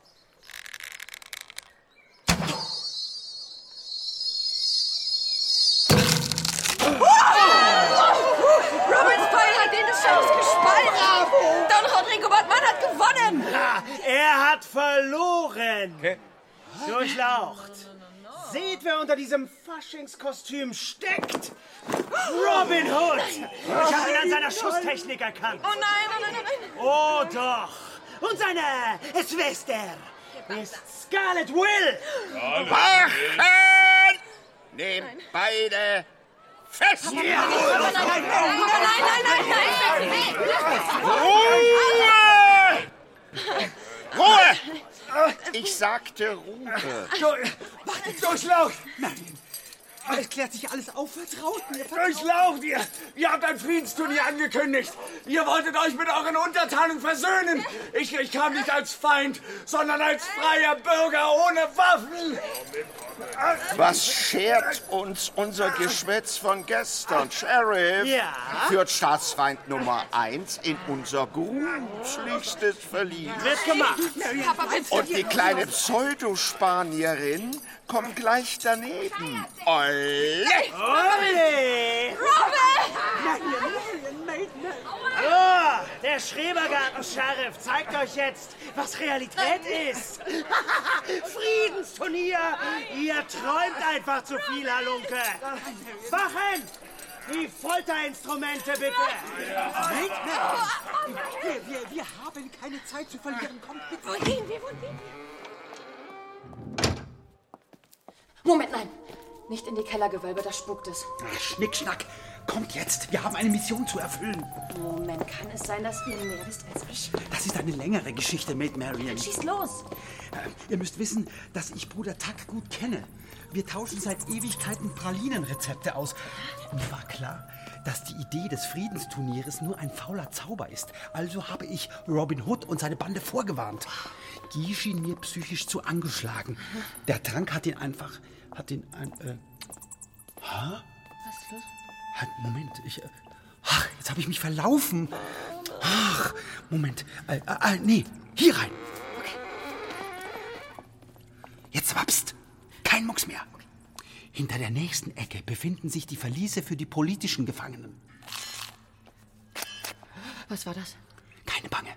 Er hat verloren. Durchlaucht. Seht, wer unter diesem Faschingskostüm steckt. Robin Hood. Ich habe ihn an seiner Schusstechnik erkannt. Oh nein, oh nein, oh nein. Oh doch. Und seine Schwester ist Scarlet Will. Wachen! Nehmt beide fest! Nein, nein, nein, nein, Ruhe! Ruhe! Ich sagte Ruhe. Durchlaucht! Nein. Es klärt sich alles auf. Vertraut mir. Vertraut. Durchlaucht ihr! Ihr habt ein Friedensturnier angekündigt. Ihr wolltet euch mit euren Untertanen versöhnen. Ich, ich kam nicht als Feind, sondern als freier Bürger ohne Waffen. Was schert uns unser Geschwätz von gestern? Sheriff Ja? führt Staatsfeind Nummer eins in unser gruseligstes Verlies. Wird gemacht. Und die kleine Pseudospanierin kommt gleich daneben. Olle! Ole! Oh, der Schrebergarten-Sheriff zeigt euch jetzt, was Realität ist. [laughs] Friedensturnier! Ihr träumt einfach zu viel, Halunke. Wachen! Die Folterinstrumente, bitte! Wir, wir, wir haben keine Zeit zu verlieren. Kommt bitte. Wo gehen wir, wo gehen wir? Moment, nein. Nicht in die Kellergewölbe, da spukt es. Ach, Schnickschnack. Kommt jetzt. Wir haben eine Mission zu erfüllen. Moment, kann es sein, dass ihr mehr wisst als ich? Das ist eine längere Geschichte, Maid Marian. Schießt los. Äh, ihr müsst wissen, dass ich Bruder Tuck gut kenne. Wir tauschen seit Ewigkeiten Pralinenrezepte aus. Mir war klar, dass die Idee des Friedensturnieres nur ein fauler Zauber ist. Also habe ich Robin Hood und seine Bande vorgewarnt. Guy schien mir psychisch zu angeschlagen. Der Trank hat ihn einfach... hat ihn ein... Äh, hä? Was ist los? Halt, Moment, ich... Äh, ach, jetzt habe ich mich verlaufen. Ach, Moment. Äh, äh, äh, nee, hier rein. Jetzt wapst. Kein Mucks mehr. Hinter der nächsten Ecke befinden sich die Verliese für die politischen Gefangenen. Was war das? Keine Bange.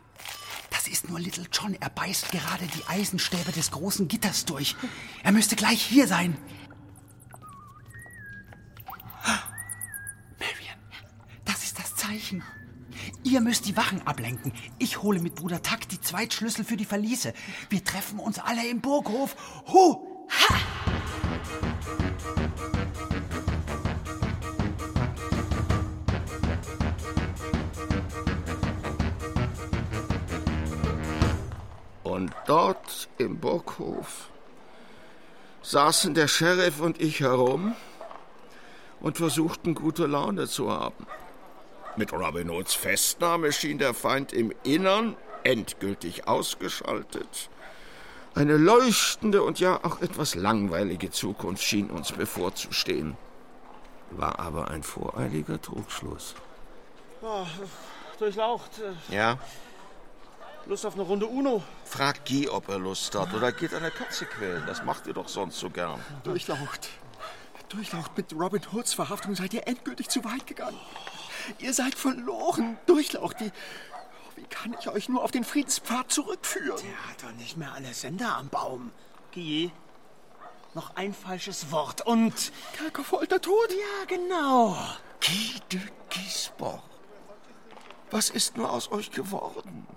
Das ist nur Little John. Er beißt gerade die Eisenstäbe des großen Gitters durch. Er müsste gleich hier sein. Marian, das ist das Zeichen. Ihr müsst die Wachen ablenken. Ich hole mit Bruder Tuck die Zweitschlüssel für die Verliese. Wir treffen uns alle im Burghof. Hu! Und dort im Burghof saßen der Sheriff und ich herum und versuchten gute Laune zu haben. Mit Robin Hoods Festnahme schien der Feind im Innern endgültig ausgeschaltet. Eine leuchtende und ja auch etwas langweilige Zukunft schien uns bevorzustehen. War aber ein voreiliger Trugschluss. Oh, durchlaucht. Ja? Lust auf eine Runde Uno? Frag Guy, ob er Lust hat. Oder geht eine Katze quälen. Das macht ihr doch sonst so gern. Durchlaucht. Durchlaucht, mit Robin Hoods Verhaftung seid ihr endgültig zu weit gegangen. Ihr seid verloren. Durchlaucht, wie, wie kann ich euch nur auf den Friedenspfad zurückführen? Der hat doch nicht mehr alle Sender am Baum. Guy, noch ein falsches Wort und... Kerkerfolter tot? Ja, genau. Guy de Gisborg. Was ist nur aus euch geworden?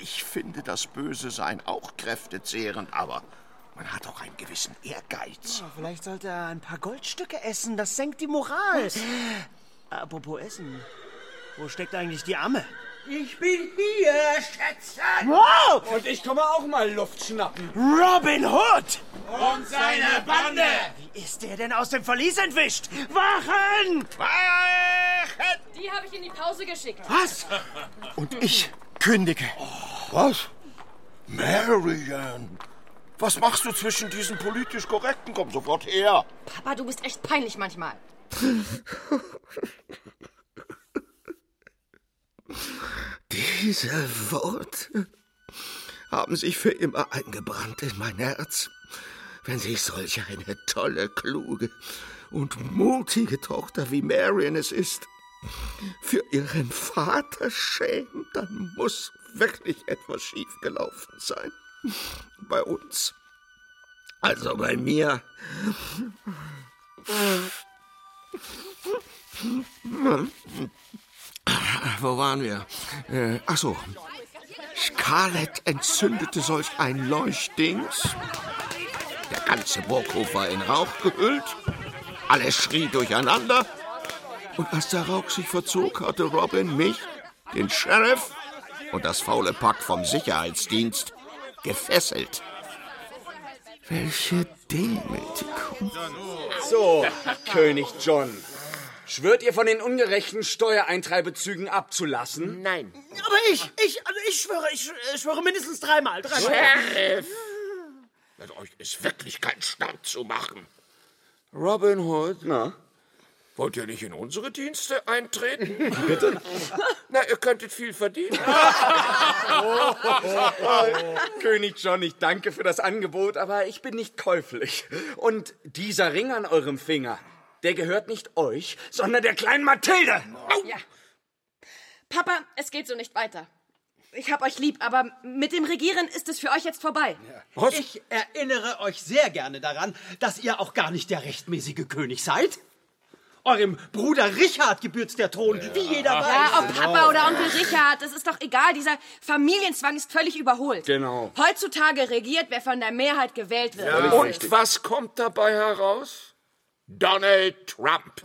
Ich finde das Böse Sein auch kräftezehrend, aber man hat auch einen gewissen Ehrgeiz. Ja, vielleicht sollte er ein paar Goldstücke essen. Das senkt die Moral. Apropos Essen. Wo steckt eigentlich die Amme? Ich bin hier, Schätzchen. Wow! Und ich komme auch mal Luft schnappen. Robin Hood! Und seine Bande. Wie ist der denn aus dem Verlies entwischt? Wachen! Die habe ich in die Pause geschickt. Was? Und ich kündige. Was? Marian! Was machst du zwischen diesen politisch Korrekten? Komm sofort her! Papa, du bist echt peinlich manchmal. [laughs] Diese Worte haben sich für immer eingebrannt in mein Herz, wenn sich solch eine tolle, kluge und mutige Tochter wie Marian es ist, für ihren Vater schämt, dann muss wirklich etwas schiefgelaufen sein. Bei uns. Also bei mir. Wo waren wir? Äh, ach so. Scarlett entzündete solch ein Leuchtdings. Der ganze Burghof war in Rauch gehüllt. Alles schrie durcheinander. Und als der Rauch sich verzog, hatte Robin mich, den Sheriff und das faule Pack vom Sicherheitsdienst gefesselt. Welche Demütigung. So, König John. Schwört ihr von den ungerechten Steuereintreibezügen abzulassen? Nein. Aber ich, ich, also ich schwöre, ich sch- schwöre mindestens dreimal. dreimal. Sheriff! [laughs] Mit euch ist wirklich kein Stand zu machen. Robin Hood? Na? Wollt ihr nicht in unsere Dienste eintreten? [laughs] Bitte? Na, ihr könntet viel verdienen. [laughs] König John, ich danke für das Angebot, aber ich bin nicht käuflich. Und dieser Ring an eurem Finger, der gehört nicht euch, sondern der kleinen Mathilde. Ja. Papa, es geht so nicht weiter. Ich hab euch lieb, aber mit dem Regieren ist es für euch jetzt vorbei. Ich erinnere euch sehr gerne daran, dass ihr auch gar nicht der rechtmäßige König seid. Eurem Bruder Richard gebührt der Thron, wie jeder weiß. Ja, ob Papa oder Onkel Richard, das ist doch egal. Dieser Familienzwang ist völlig überholt. Genau. Heutzutage regiert, wer von der Mehrheit gewählt wird. Und was kommt dabei heraus? Donald Trump.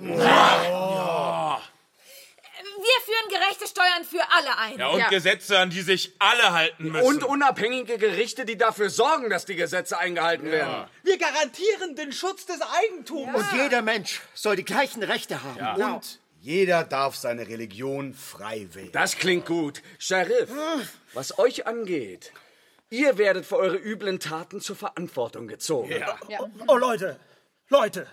Wir führen gerechte Steuern für alle ein. Ja, und Gesetze, an die sich alle halten müssen. Und unabhängige Gerichte, die dafür sorgen, dass die Gesetze eingehalten werden. Wir garantieren den Schutz des Eigentums. Und jeder Mensch soll die gleichen Rechte haben. Und jeder darf seine Religion frei wählen. Das klingt gut. Sheriff, was euch angeht, ihr werdet für eure üblen Taten zur Verantwortung gezogen. Oh, Leute, Leute.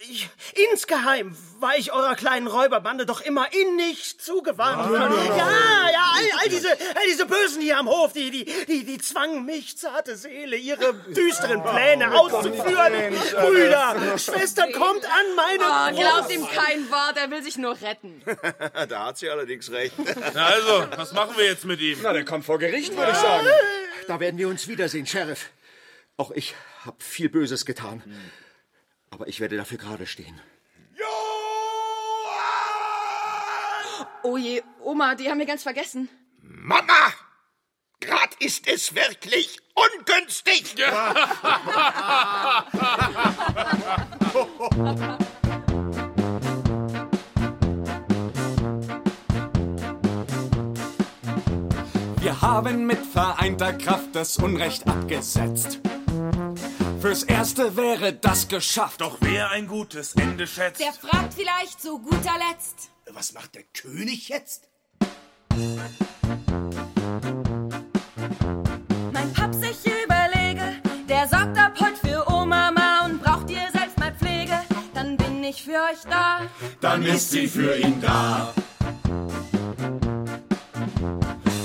Ich, insgeheim war ich eurer kleinen Räuberbande doch immer innig zugewandt. Ja, ja, all, all, diese, all diese Bösen hier am Hof, die, die, die, die zwangen mich, zarte Seele, ihre düsteren Pläne auszuführen. Brüder, Schwestern, kommt an meine Oh, glaubt ihm kein Wort, er will sich nur retten. [laughs] da hat sie allerdings recht. [laughs] Na also, was machen wir jetzt mit ihm? Na, der kommt vor Gericht, würde ich sagen. Da werden wir uns wiedersehen, Sheriff. Auch ich habe viel Böses getan. Aber ich werde dafür gerade stehen. Oh je, Oma, die haben wir ganz vergessen. Mama! Grad ist es wirklich ungünstig. Wir haben mit vereinter Kraft das Unrecht abgesetzt. Fürs Erste wäre das geschafft. Doch wer ein gutes Ende schätzt. Der fragt vielleicht zu guter Letzt. Was macht der König jetzt? Mein Paps, ich überlege, der sorgt ab heute für Oma Ma und braucht ihr selbst mal Pflege. Dann bin nicht für euch da. Dann ist sie für ihn da.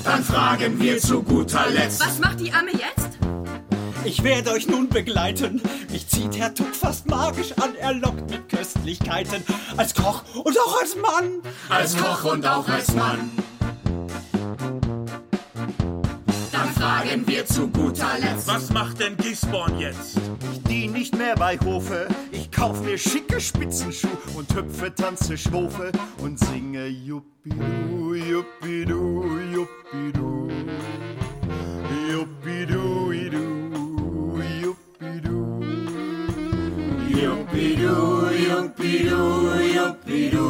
Dann fragen wir zu guter Letzt. Was macht die Amme jetzt? Ich werde euch nun begleiten. Mich zieht Herr Tuck fast magisch an. Er lockt mit Köstlichkeiten. Als Koch und auch als Mann. Als Koch und auch als Mann. Dann fragen wir zu guter Letzt. Was macht denn Gisborn jetzt? Ich dien nicht mehr bei Hofe. Ich kauf mir schicke Spitzenschuh und hüpfe, tanze, schwofe und singe Juppidu, Juppidu. Juppidu, Juppidu, Juppidu, Juppidu.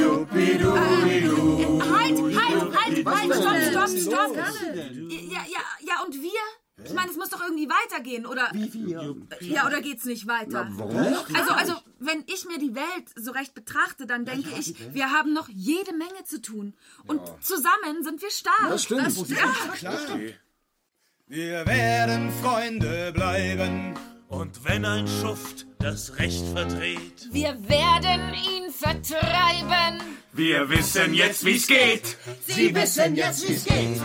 Juppidu, Idu. Halt, halt, halt, halt, stopp, stopp, stopp. Ja, ja, ja, und wir? Ich meine, es muss doch irgendwie weitergehen, oder? Wie wir? Ja, oder geht's nicht weiter? Na, warum? Also, also, wenn ich mir die Welt so recht betrachte, dann denke ich, wir haben noch jede Menge zu tun. Und zusammen sind wir stark. Das stimmt. ja. Wir werden Freunde bleiben. Und wenn ein Schuft das Recht verdreht, Wir werden ihn vertreiben. Wir wissen jetzt, wie's geht. Sie wissen jetzt, wie's geht.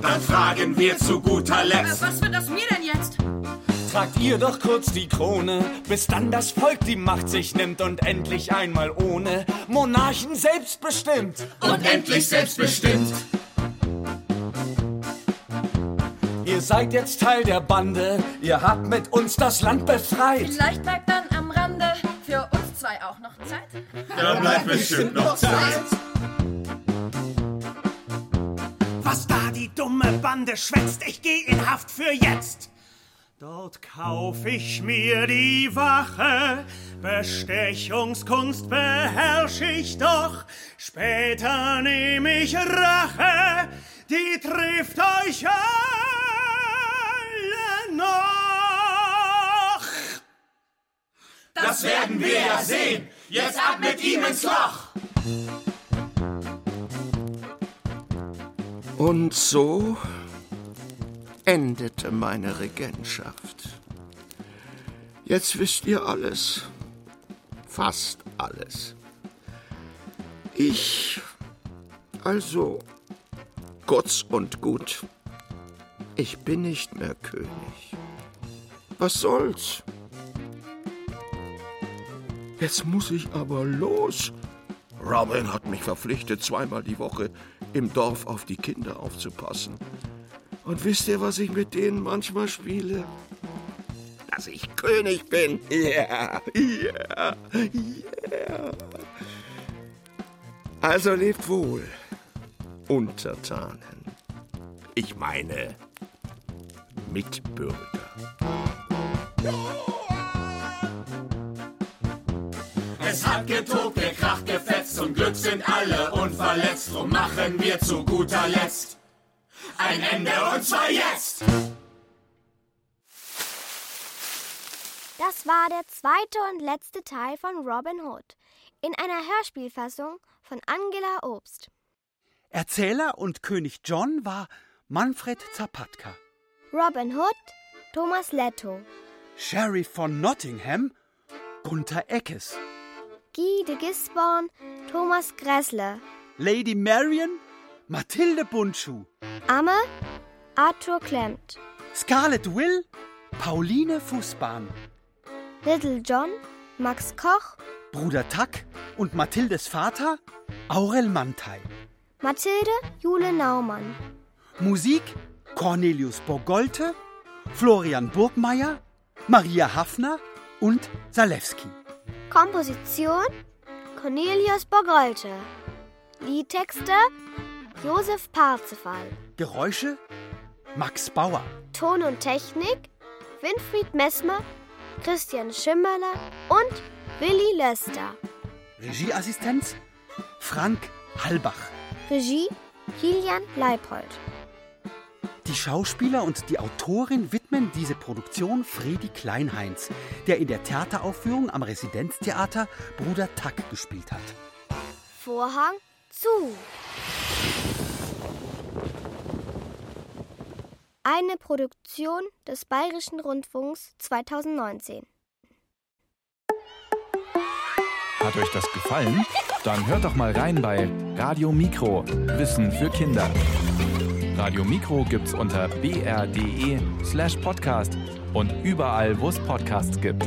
Dann fragen wir zu guter Letzt. Was wird aus mir denn jetzt? Tragt ihr doch kurz die Krone, bis dann das Volk die Macht sich nimmt und endlich einmal ohne Monarchen selbstbestimmt. Und endlich selbstbestimmt. Ihr seid jetzt Teil der Bande, ihr habt mit uns das Land befreit. Vielleicht bleibt dann am Rande für uns zwei auch noch Zeit. Da bleibt bestimmt noch Zeit. Was da die dumme Bande schwätzt, ich geh in Haft für jetzt. Dort kauf ich mir die Wache, Bestechungskunst beherrsch ich doch, später nehm ich Rache, die trifft euch alle noch. Das werden wir ja sehen. Jetzt ab mit ihm ins Loch. Und so endete meine Regentschaft. Jetzt wisst ihr alles. Fast alles. Ich, also, kurz und gut, ich bin nicht mehr König. Was soll's? Jetzt muss ich aber los. Robin hat mich verpflichtet, zweimal die Woche im Dorf auf die Kinder aufzupassen. Und wisst ihr, was ich mit denen manchmal spiele? Dass ich König bin. [laughs] Ja, ja, ja. Also lebt wohl, Untertanen. Ich meine Mitbürger. Es hat getobt, gekracht, gefetzt, zum Glück sind alle unverletzt. Drum machen wir zu guter Letzt ein Ende und zwar jetzt. Das war der zweite und letzte Teil von Robin Hood in einer Hörspielfassung von Angela Obst. Erzähler und König John war Manfred Zapatka. Robin Hood, Thomas Letto. Sheriff von Nottingham, Gunther Eckes. Guy de Gisborne, Thomas Gressle. Lady Marion, Mathilde Bundschuh. Amme, Arthur Klemmt. Scarlet Will, Pauline Fußbahn. Little John, Max Koch. Bruder Tack und Mathildes Vater, Aurel Mantei. Mathilde, Jule Naumann. Musik, Cornelius Bogolte, Florian Burgmeier, Maria Hafner und Salewski. Komposition, Cornelius Bogolte. Liedtexte, Josef Parzefall. Geräusche, Max Bauer. Ton und Technik, Winfried Messmer, Christian Schimmerler und Willi Löster. Regieassistenz, Frank Halbach. Regie, Kilian Leipold. Die Schauspieler und die Autorin widmen diese Produktion Fredi Kleinheinz, der in der Theateraufführung am Residenztheater Bruder Tack gespielt hat. Vorhang zu. Eine Produktion des Bayerischen Rundfunks 2019. Hat euch das gefallen? Dann hört doch mal rein bei Radio Mikro, Wissen für Kinder. Radio Mikro gibt's unter br.de slash podcast und überall, wo es Podcasts gibt.